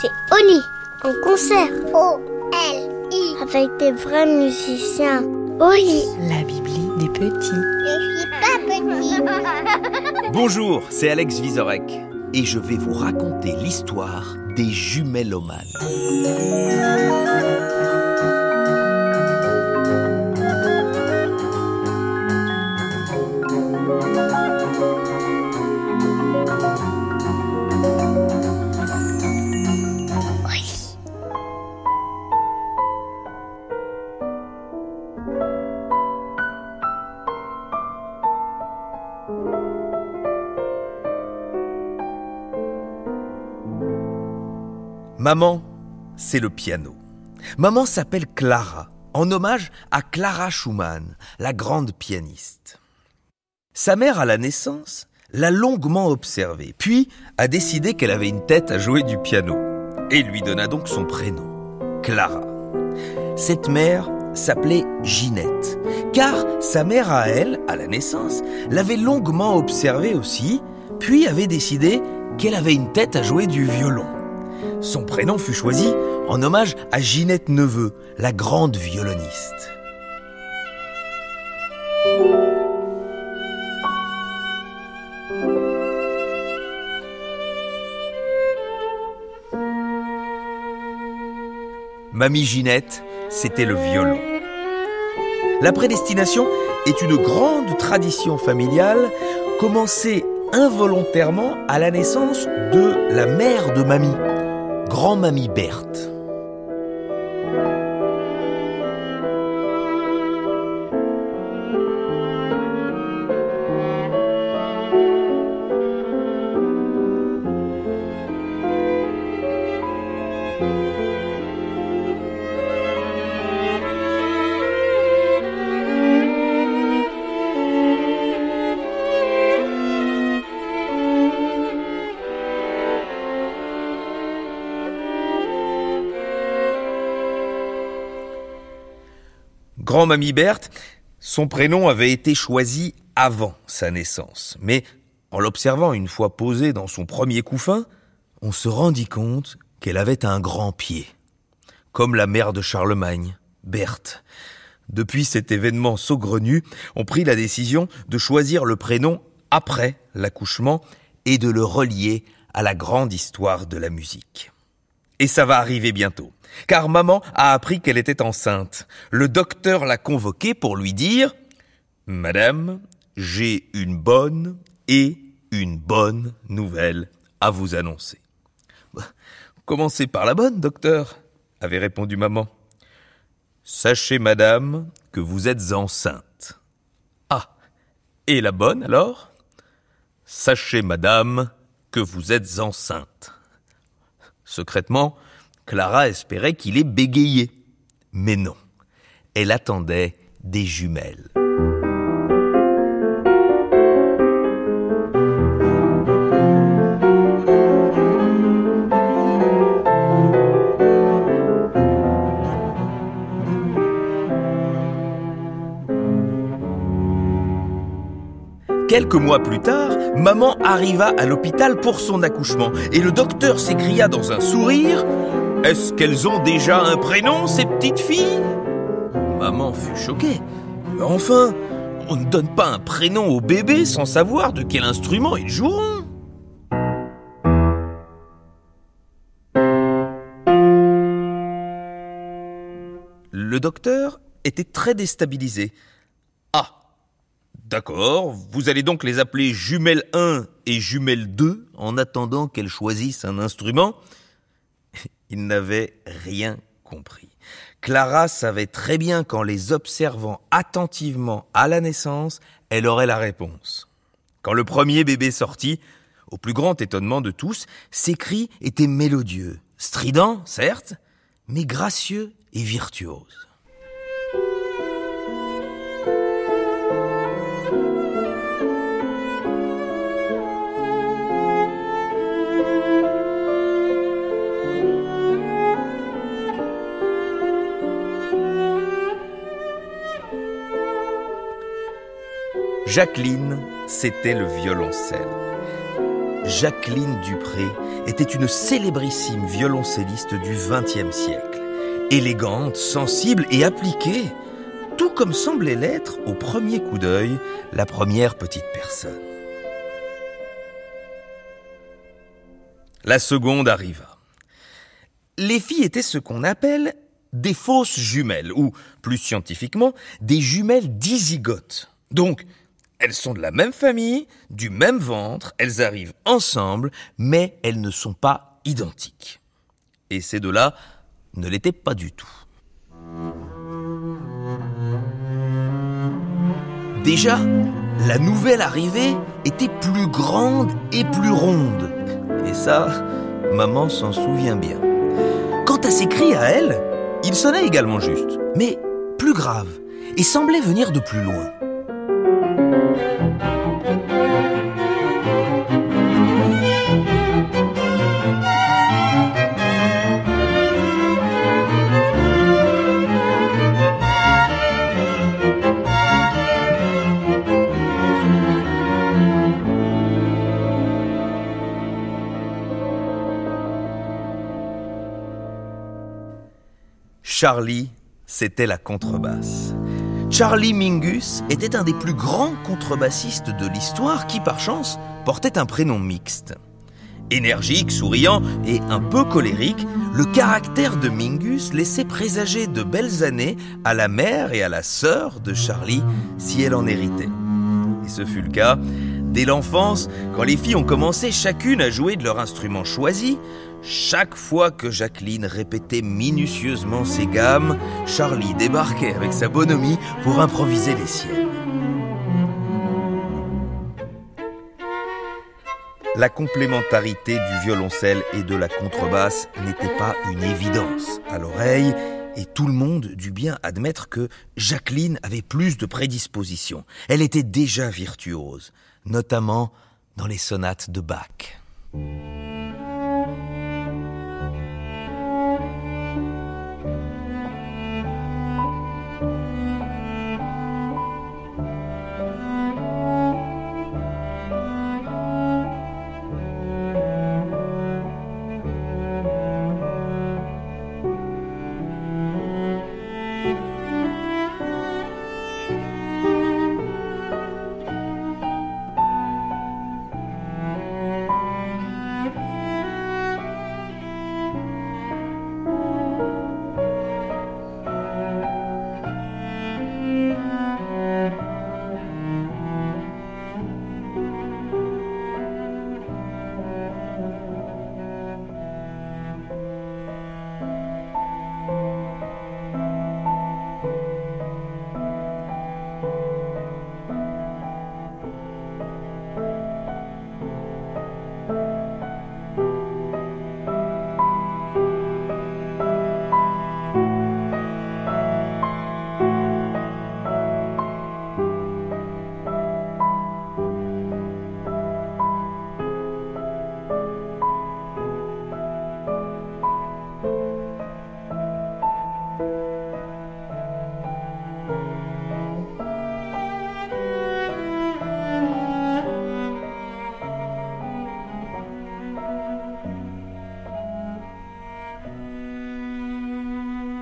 C'est Oli, en concert. O-L-I. Avec des vrais musiciens. Oli. La Bibli des petits. Je suis pas petit. Bonjour, c'est Alex Vizorek et je vais vous raconter l'histoire des jumellomanes. Maman, c'est le piano. Maman s'appelle Clara, en hommage à Clara Schumann, la grande pianiste. Sa mère, à la naissance, l'a longuement observée, puis a décidé qu'elle avait une tête à jouer du piano, et lui donna donc son prénom, Clara. Cette mère s'appelait Ginette, car sa mère à elle, à la naissance, l'avait longuement observée aussi, puis avait décidé qu'elle avait une tête à jouer du violon. Son prénom fut choisi en hommage à Ginette Neveu, la grande violoniste. Mamie Ginette, c'était le violon. La prédestination est une grande tradition familiale commencée involontairement à la naissance de la mère de mamie, grand-mamie Berthe. Grand-mamie Berthe, son prénom avait été choisi avant sa naissance. Mais en l'observant une fois posée dans son premier couffin, on se rendit compte qu'elle avait un grand pied. Comme la mère de Charlemagne, Berthe. Depuis cet événement saugrenu, on prit la décision de choisir le prénom après l'accouchement et de le relier à la grande histoire de la musique. Et ça va arriver bientôt. Car maman a appris qu'elle était enceinte. Le docteur l'a convoquée pour lui dire Madame, j'ai une bonne et une bonne nouvelle à vous annoncer. Commencez par la bonne, docteur, avait répondu maman. Sachez, madame, que vous êtes enceinte. Ah, et la bonne alors? Sachez, madame, que vous êtes enceinte. Secrètement, Clara espérait qu'il ait bégayé. Mais non, elle attendait des jumelles. Quelques mois plus tard, maman arriva à l'hôpital pour son accouchement et le docteur s'écria dans un sourire Est-ce qu'elles ont déjà un prénom, ces petites filles? Maman fut choquée. Enfin, on ne donne pas un prénom au bébé sans savoir de quel instrument ils joueront. Le docteur était très déstabilisé. D'accord, vous allez donc les appeler jumelle 1 et jumelle 2 en attendant qu'elles choisissent un instrument Il n'avait rien compris. Clara savait très bien qu'en les observant attentivement à la naissance, elle aurait la réponse. Quand le premier bébé sortit, au plus grand étonnement de tous, ses cris étaient mélodieux, stridents, certes, mais gracieux et virtuoses. Jacqueline, c'était le violoncelle. Jacqueline Dupré était une célébrissime violoncelliste du XXe siècle. Élégante, sensible et appliquée, tout comme semblait l'être au premier coup d'œil la première petite personne. La seconde arriva. Les filles étaient ce qu'on appelle des fausses jumelles, ou plus scientifiquement, des jumelles dizygotes. Donc, elles sont de la même famille, du même ventre, elles arrivent ensemble, mais elles ne sont pas identiques. Et ces deux-là ne l'étaient pas du tout. Déjà, la nouvelle arrivée était plus grande et plus ronde. Et ça, maman s'en souvient bien. Quant à ses cris à elle, ils sonnaient également juste, mais plus graves, et semblaient venir de plus loin. Charlie, c'était la contrebasse. Charlie Mingus était un des plus grands contrebassistes de l'histoire qui, par chance, portait un prénom mixte. Énergique, souriant et un peu colérique, le caractère de Mingus laissait présager de belles années à la mère et à la sœur de Charlie si elle en héritait. Et ce fut le cas dès l'enfance, quand les filles ont commencé chacune à jouer de leur instrument choisi, chaque fois que Jacqueline répétait minutieusement ses gammes, Charlie débarquait avec sa bonhomie pour improviser les siennes. La complémentarité du violoncelle et de la contrebasse n'était pas une évidence à l'oreille, et tout le monde dut bien admettre que Jacqueline avait plus de prédisposition. Elle était déjà virtuose, notamment dans les sonates de Bach.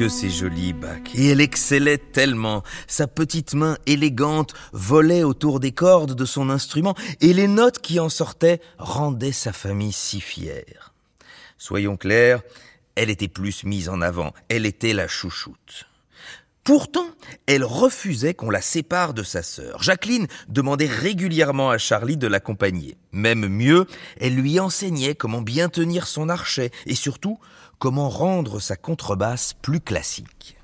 Que c'est joli. Et elle excellait tellement. Sa petite main élégante volait autour des cordes de son instrument et les notes qui en sortaient rendaient sa famille si fière. Soyons clairs, elle était plus mise en avant. Elle était la chouchoute. Pourtant, elle refusait qu'on la sépare de sa sœur. Jacqueline demandait régulièrement à Charlie de l'accompagner. Même mieux, elle lui enseignait comment bien tenir son archet et surtout comment rendre sa contrebasse plus classique.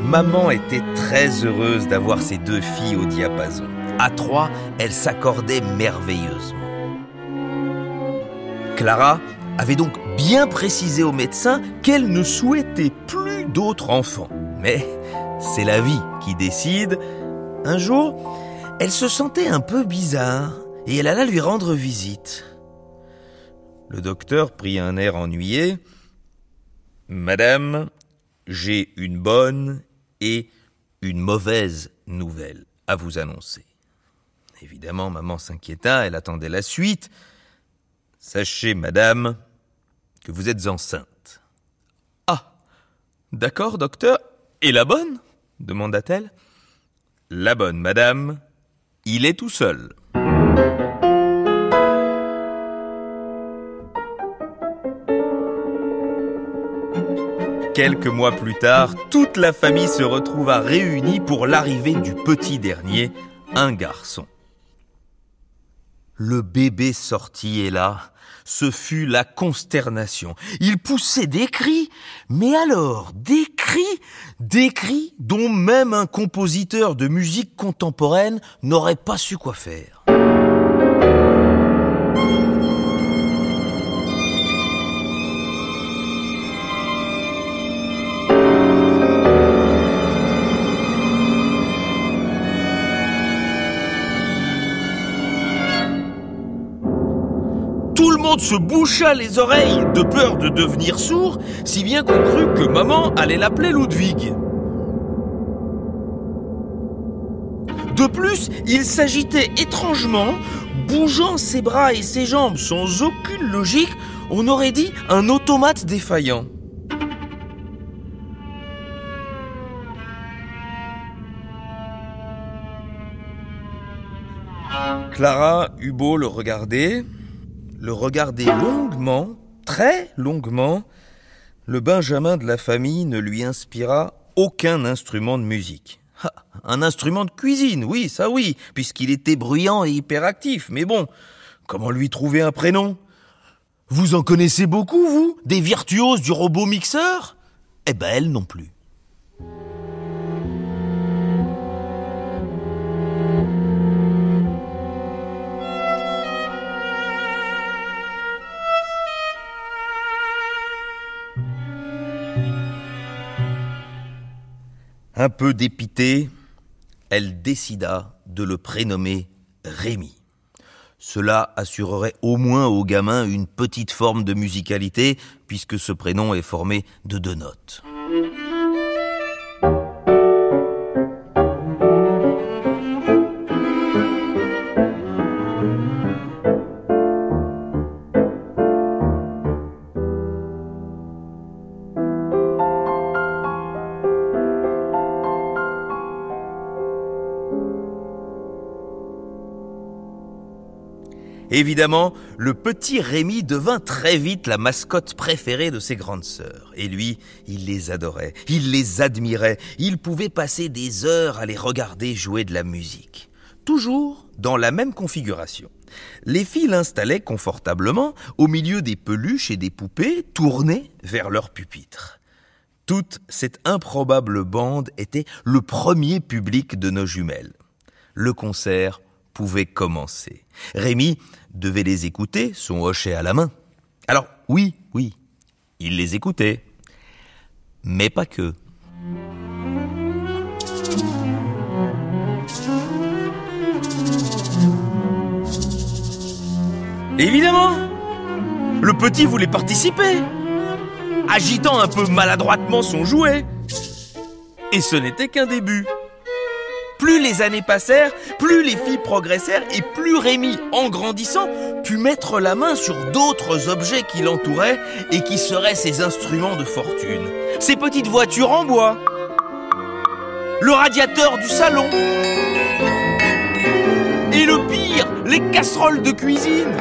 Maman était très heureuse d'avoir ses deux filles au diapason. À trois, elles s'accordaient merveilleusement. Clara avait donc bien précisé au médecin qu'elle ne souhaitait plus d'autres enfants. Mais c'est la vie qui décide. Un jour, elle se sentait un peu bizarre et elle alla lui rendre visite. Le docteur prit un air ennuyé. Madame, j'ai une bonne et une mauvaise nouvelle à vous annoncer. Évidemment, maman s'inquiéta, elle attendait la suite. Sachez, madame, que vous êtes enceinte. Ah, d'accord, docteur. Et la bonne? demanda-t-elle. La bonne, madame, il est tout seul. Quelques mois plus tard, toute la famille se retrouva réunie pour l'arrivée du petit dernier, un garçon. Le bébé sortit et là, ce fut la consternation. Il poussait des cris, mais alors des cris, des cris dont même un compositeur de musique contemporaine n'aurait pas su quoi faire. Se boucha les oreilles de peur de devenir sourd, si bien qu'on crut que maman allait l'appeler Ludwig. De plus, il s'agitait étrangement, bougeant ses bras et ses jambes sans aucune logique, on aurait dit un automate défaillant. Clara beau le regarder, le regarder longuement, très longuement, le Benjamin de la famille ne lui inspira aucun instrument de musique. Un instrument de cuisine, oui, ça oui, puisqu'il était bruyant et hyperactif, mais bon, comment lui trouver un prénom? Vous en connaissez beaucoup, vous? Des virtuoses du robot mixeur? Eh ben, elle non plus. Un peu dépitée, elle décida de le prénommer Rémi. Cela assurerait au moins au gamin une petite forme de musicalité, puisque ce prénom est formé de deux notes. Évidemment, le petit Rémi devint très vite la mascotte préférée de ses grandes sœurs. Et lui, il les adorait, il les admirait, il pouvait passer des heures à les regarder jouer de la musique. Toujours dans la même configuration. Les filles l'installaient confortablement au milieu des peluches et des poupées tournées vers leur pupitre. Toute cette improbable bande était le premier public de nos jumelles. Le concert pouvait commencer. Rémi devait les écouter, son hochet à la main. Alors, oui, oui, il les écoutait. Mais pas que. Évidemment Le petit voulait participer, agitant un peu maladroitement son jouet. Et ce n'était qu'un début. Plus les années passèrent, plus les filles progressèrent et plus Rémi, en grandissant, put mettre la main sur d'autres objets qui l'entouraient et qui seraient ses instruments de fortune. Ces petites voitures en bois, le radiateur du salon et le pire, les casseroles de cuisine.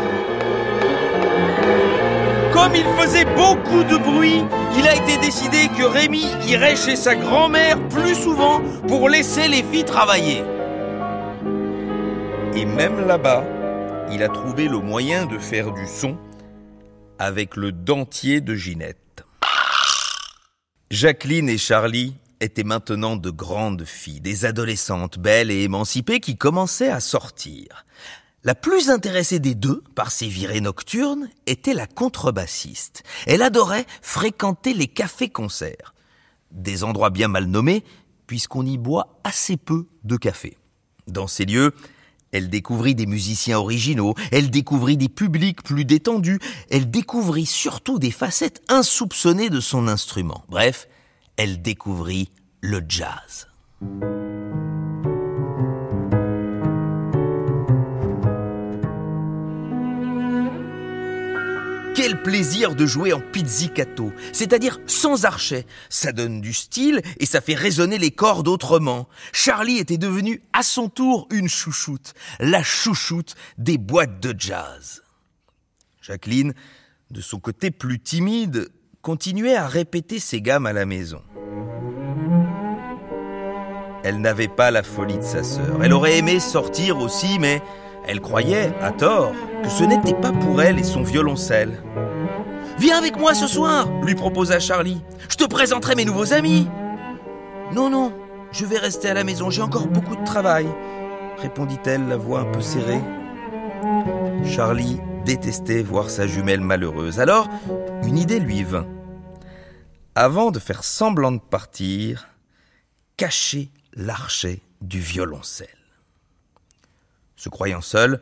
Comme il faisait beaucoup de bruit, il a été décidé que Rémi irait chez sa grand-mère plus souvent pour laisser les filles travailler. Et même là-bas, il a trouvé le moyen de faire du son avec le dentier de Ginette. Jacqueline et Charlie étaient maintenant de grandes filles, des adolescentes belles et émancipées qui commençaient à sortir. La plus intéressée des deux par ces virées nocturnes était la contrebassiste. Elle adorait fréquenter les cafés-concerts. Des endroits bien mal nommés, puisqu'on y boit assez peu de café. Dans ces lieux, elle découvrit des musiciens originaux, elle découvrit des publics plus détendus, elle découvrit surtout des facettes insoupçonnées de son instrument. Bref, elle découvrit le jazz. Plaisir de jouer en pizzicato, c'est-à-dire sans archet. Ça donne du style et ça fait résonner les cordes autrement. Charlie était devenu à son tour une chouchoute, la chouchoute des boîtes de jazz. Jacqueline, de son côté plus timide, continuait à répéter ses gammes à la maison. Elle n'avait pas la folie de sa sœur. Elle aurait aimé sortir aussi, mais elle croyait, à tort, que ce n'était pas pour elle et son violoncelle. Viens avec moi ce soir, lui proposa Charlie. Je te présenterai mes nouveaux amis. Non, non, je vais rester à la maison, j'ai encore beaucoup de travail, répondit-elle, la voix un peu serrée. Charlie détestait voir sa jumelle malheureuse. Alors, une idée lui vint. Avant de faire semblant de partir, cacher l'archet du violoncelle. Se croyant seule,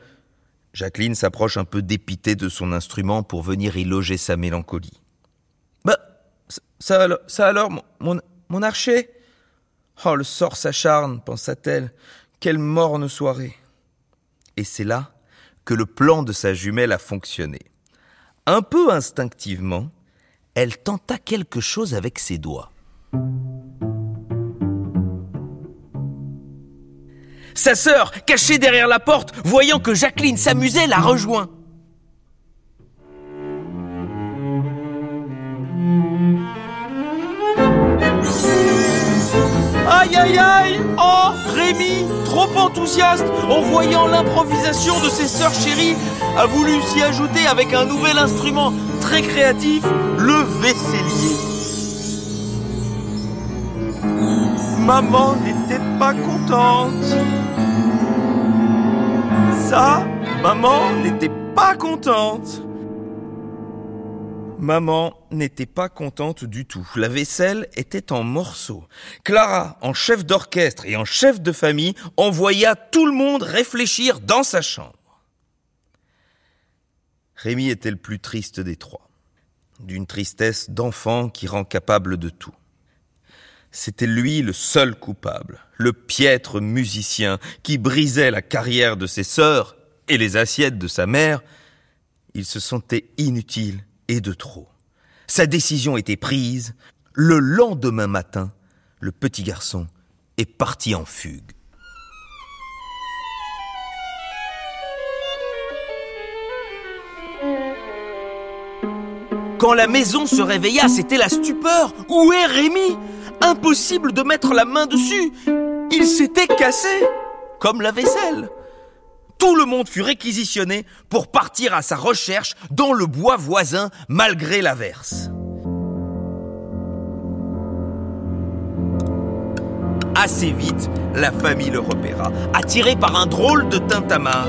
Jacqueline s'approche un peu dépitée de son instrument pour venir y loger sa mélancolie. Bah, ça, ça alors, mon, archet Oh, le sort s'acharne, pensa-t-elle. Quelle morne soirée. Et c'est là que le plan de sa jumelle a fonctionné. Un peu instinctivement, elle tenta quelque chose avec ses doigts. Sa sœur, cachée derrière la porte, voyant que Jacqueline s'amusait, la rejoint. Aïe aïe aïe Oh Rémi, trop enthousiaste en voyant l'improvisation de ses sœurs chéries, a voulu s'y ajouter avec un nouvel instrument très créatif, le vaisselier. Maman n'était pas contente. Maman n'était pas contente. Maman n'était pas contente du tout. La vaisselle était en morceaux. Clara, en chef d'orchestre et en chef de famille, envoya tout le monde réfléchir dans sa chambre. Rémi était le plus triste des trois, d'une tristesse d'enfant qui rend capable de tout. C'était lui le seul coupable, le piètre musicien qui brisait la carrière de ses sœurs et les assiettes de sa mère. Il se sentait inutile et de trop. Sa décision était prise. Le lendemain matin, le petit garçon est parti en fugue. Quand la maison se réveilla, c'était la stupeur. Où est Rémi? Impossible de mettre la main dessus. Il s'était cassé, comme la vaisselle. Tout le monde fut réquisitionné pour partir à sa recherche dans le bois voisin malgré l'averse. Assez vite, la famille le repéra, attiré par un drôle de tintamarre.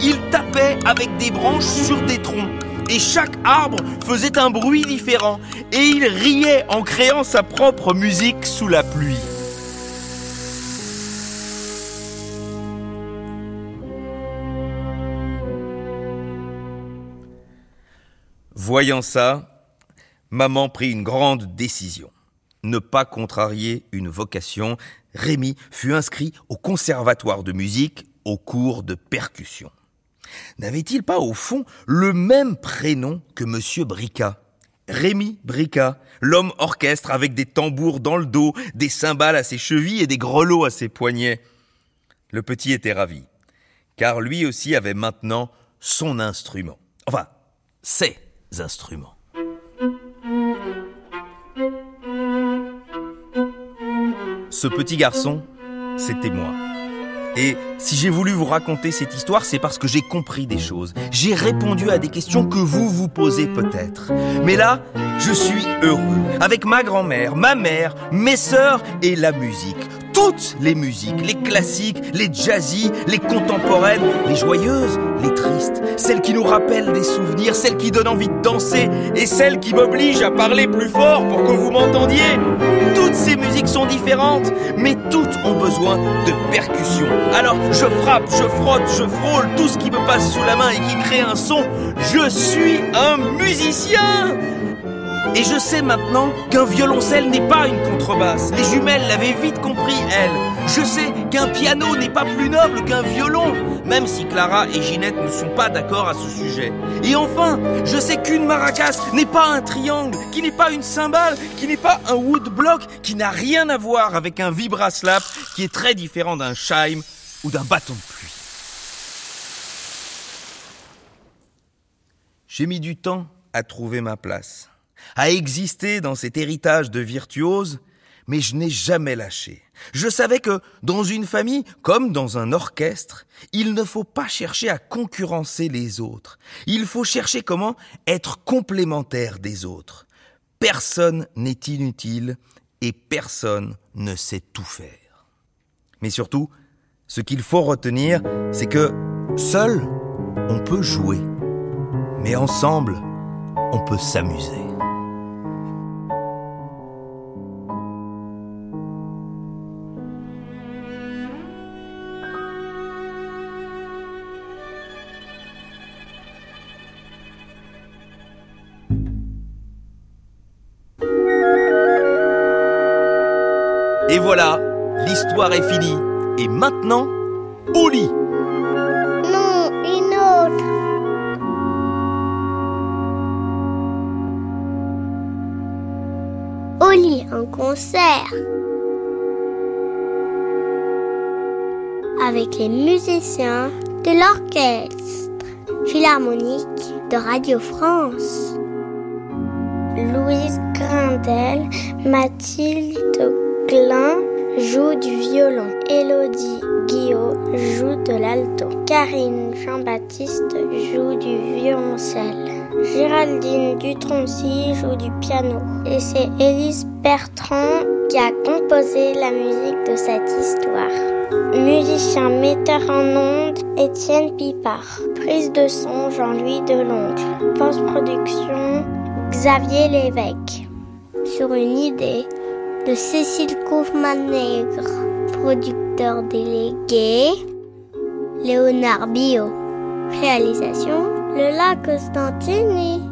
Il tapait avec des branches sur des troncs et chaque arbre faisait un bruit différent et il riait en créant sa propre musique sous la pluie. Voyant ça, maman prit une grande décision. Ne pas contrarier une vocation, Rémi fut inscrit au conservatoire de musique au cours de percussion. N'avait-il pas au fond le même prénom que monsieur Brica? Rémi Brica, l'homme orchestre avec des tambours dans le dos, des cymbales à ses chevilles et des grelots à ses poignets. Le petit était ravi, car lui aussi avait maintenant son instrument. Enfin, ses instruments. Ce petit garçon, c'était moi. Et si j'ai voulu vous raconter cette histoire, c'est parce que j'ai compris des choses. J'ai répondu à des questions que vous vous posez peut-être. Mais là, je suis heureux. Avec ma grand-mère, ma mère, mes sœurs et la musique. Toutes les musiques, les classiques, les jazzy, les contemporaines, les joyeuses, les tristes, celles qui nous rappellent des souvenirs, celles qui donnent envie de danser et celles qui m'obligent à parler plus fort pour que vous m'entendiez. Toutes ces musiques sont différentes, mais toutes ont besoin de percussion. Alors je frappe, je frotte, je frôle tout ce qui me passe sous la main et qui crée un son. Je suis un musicien Et je sais maintenant qu'un violoncelle n'est pas une contrebasse. Les jumelles l'avaient vite compris, elles. Je sais qu'un piano n'est pas plus noble qu'un violon, même si Clara et Ginette ne sont pas d'accord à ce sujet. Et enfin, je sais qu'une maracas n'est pas un triangle, qui n'est pas une cymbale, qui n'est pas un woodblock, qui n'a rien à voir avec un vibraslap, qui est très différent d'un chime ou d'un bâton de pluie. J'ai mis du temps à trouver ma place à exister dans cet héritage de virtuose, mais je n'ai jamais lâché. Je savais que dans une famille, comme dans un orchestre, il ne faut pas chercher à concurrencer les autres. Il faut chercher comment être complémentaire des autres. Personne n'est inutile et personne ne sait tout faire. Mais surtout, ce qu'il faut retenir, c'est que seul, on peut jouer, mais ensemble, on peut s'amuser. Et voilà, l'histoire est finie. Et maintenant, au lit. Non, une autre. Au lit, un concert. Avec les musiciens de l'orchestre philharmonique de Radio France. Louise Grindel, Mathilde Klein joue du violon. Elodie Guillot joue de l'alto. Karine Jean-Baptiste joue du violoncelle. Géraldine Dutroncy joue du piano. Et c'est Élise Bertrand qui a composé la musique de cette histoire. Musicien metteur en ondes, Étienne Pipard. Prise de son, Jean-Louis Delonge. Post-production, Xavier Lévesque. Sur une idée de Cécile Kaufmann-Nègre, producteur délégué, Léonard Bio. Réalisation, Le Lac Constantini.